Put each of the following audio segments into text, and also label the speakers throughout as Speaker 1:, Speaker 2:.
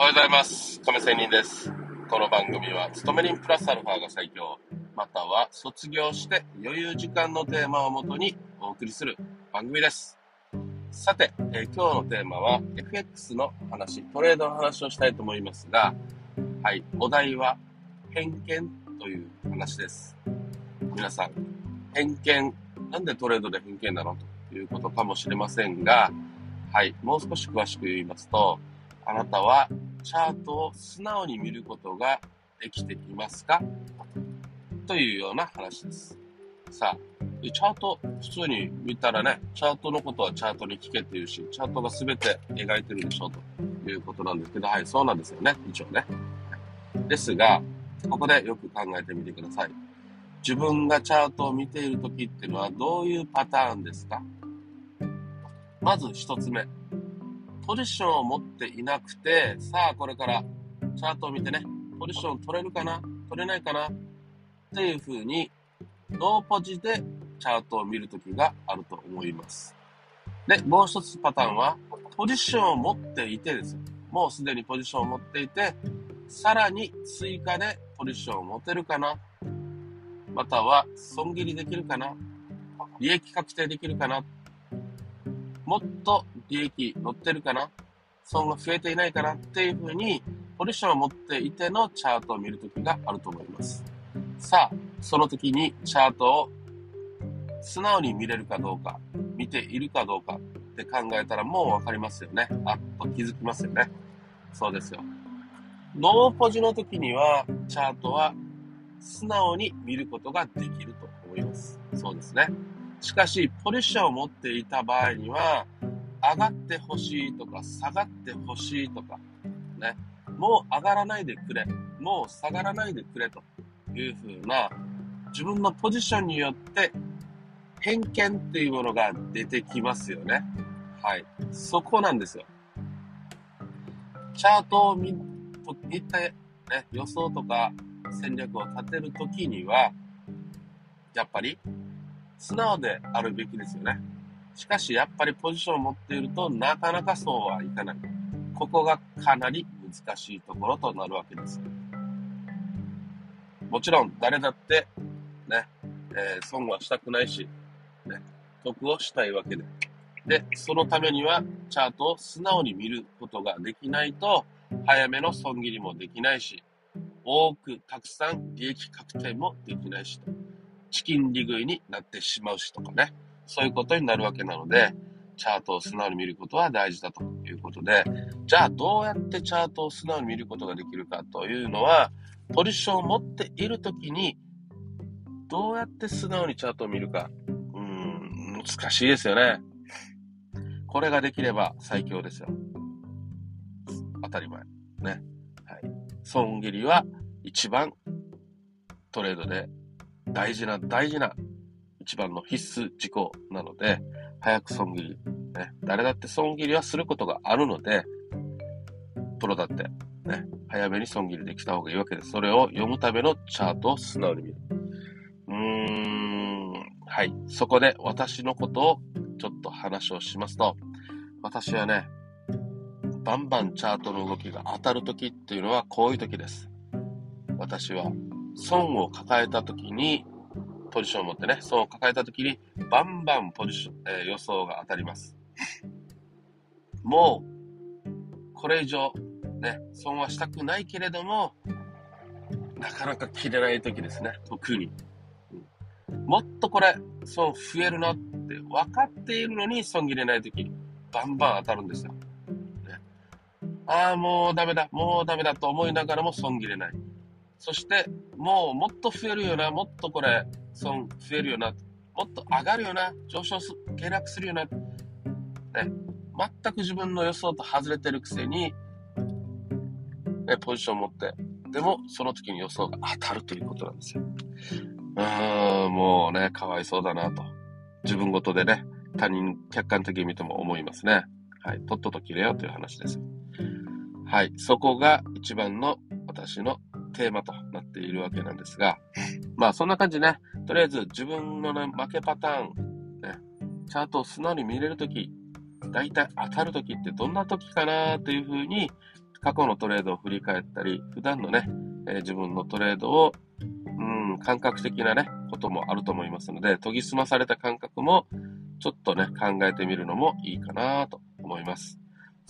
Speaker 1: おはようございます。亀仙人です。この番組は、勤め人プラスアルファが最強、または卒業して余裕時間のテーマをもとにお送りする番組です。さて、えー今日のテーマは FX の話、トレードの話をしたいと思いますが、はい、お題は偏見という話です。皆さん、偏見、なんでトレードで偏見なのということかもしれませんが、はい、もう少し詳しく言いますと、あなたはチャートを素直に見ることができていますか？というような話です。さあ、チャート、普通に見たらね、チャートのことはチャートに聞けっていうし、チャートが全て描いてるでしょうということなんですけど、はい、そうなんですよね、一応ね。ですが、ここでよく考えてみてください。自分がチャートを見ているときっていうのはどういうパターンですか？まず一つ目。ポジションを持っていなくて、さあこれからチャートを見てね、ポジション取れるかな取れないかなっていう風に、ノーポジでチャートを見るときがあると思います。で、もう一つパターンは、ポジションを持っていてですよ。もうすでにポジションを持っていて、さらに追加でポジションを持てるかなまたは損切りできるかな利益確定できるかなもっと利益乗ってるかな？損が増えていないかな？っていうふうに、ポジションを持っていてのチャートを見るときがあると思います。さあ、その時にチャートを素直に見れるかどうか、見ているかどうかって考えたらもうわかりますよね。あっと気づきますよね。そうですよ。ノーポジの時には、チャートは素直に見ることができると思います。そうですね。しかし、ポジションを持っていた場合には、上がってほしいとか、下がってほしいとか、ね、もう上がらないでくれ、もう下がらないでくれというふうな、自分のポジションによって偏見っていうものが出てきますよね。はい。そこなんですよ。チャートを見、見て、ね、予想とか戦略を立てるときには、やっぱり素直であるべきですよね。しかし、やっぱりポジションを持っているとなかなかそうはいかない。ここがかなり難しいところとなるわけです。もちろん、誰だって、ね、えー損はしたくないし、ね、得をしたいわけで。で、そのためには、チャートを素直に見ることができないと、早めの損切りもできないし、多くたくさん利益確定もできないしと。チキン利食いになってしまうしとかね。そういうことになるわけなので、チャートを素直に見ることは大事だということで、じゃあどうやってチャートを素直に見ることができるかというのは、ポジションを持っているときに、どうやって素直にチャートを見るか、うん、難しいですよね。これができれば最強ですよ。当たり前。ね。はい。損切りは一番トレードで大事な大事な一番の必須事項なので、早く損切り、ね、誰だって損切りはすることがあるので、プロだって、ね、早めに損切りできた方がいいわけです。それを読むためのチャートを素直に見る。うーん、はい。そこで私のことをちょっと話をしますと、私はね、バンバンチャートの動きが当たるときっていうのはこういうときです。私は損を抱えたときに、ポジションを持ってね、損を抱えたときに、バンバンポジション、えー予想が当たります。もう、これ以上、ね、損はしたくないけれども、なかなか切れないときですね、特に。もっとこれ、損増えるなって分かっているのに損切れないとき、バンバン当たるんですよ。ね、ああ、もうダメだ、もうダメだと思いながらも損切れない。そして、もうもっと増えるよな、もっとこれ、損増えるよな、もっと上がるよな、上昇す、下落するよな、ね、全く自分の予想と外れてるくせに、ね、ポジションを持って、でもその時に予想が当たるということなんですよ。うーん、もうね、かわいそうだなと。自分ごとでね、他人、客観的に見ても思いますね。はい、とっとと切れようという話です。はい、そこが一番の私のテーマとなっているわけなんですが、まあそんな感じね、とりあえず自分のね、負けパターン、ね、チャートを素直に見れるとき、大体当たるときってどんなときかなというふうに過去のトレードを振り返ったり、普段のね、えー、自分のトレードを、うん、感覚的なね、こともあると思いますので、研ぎ澄まされた感覚も、ちょっとね、考えてみるのもいいかなと思います。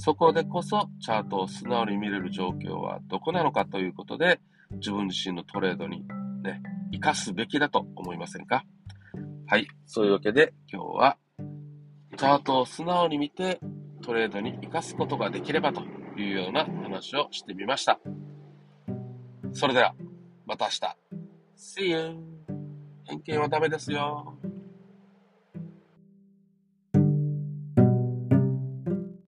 Speaker 1: そこでこそ、チャートを素直に見れる状況はどこなのかということで、自分自身のトレードにね、活かすべきだと思いませんか？はい。そういうわけで、今日は、チャートを素直に見て、トレードに活かすことができればというような話をしてみました。それでは、また明日。See you! 偏見はダメですよ。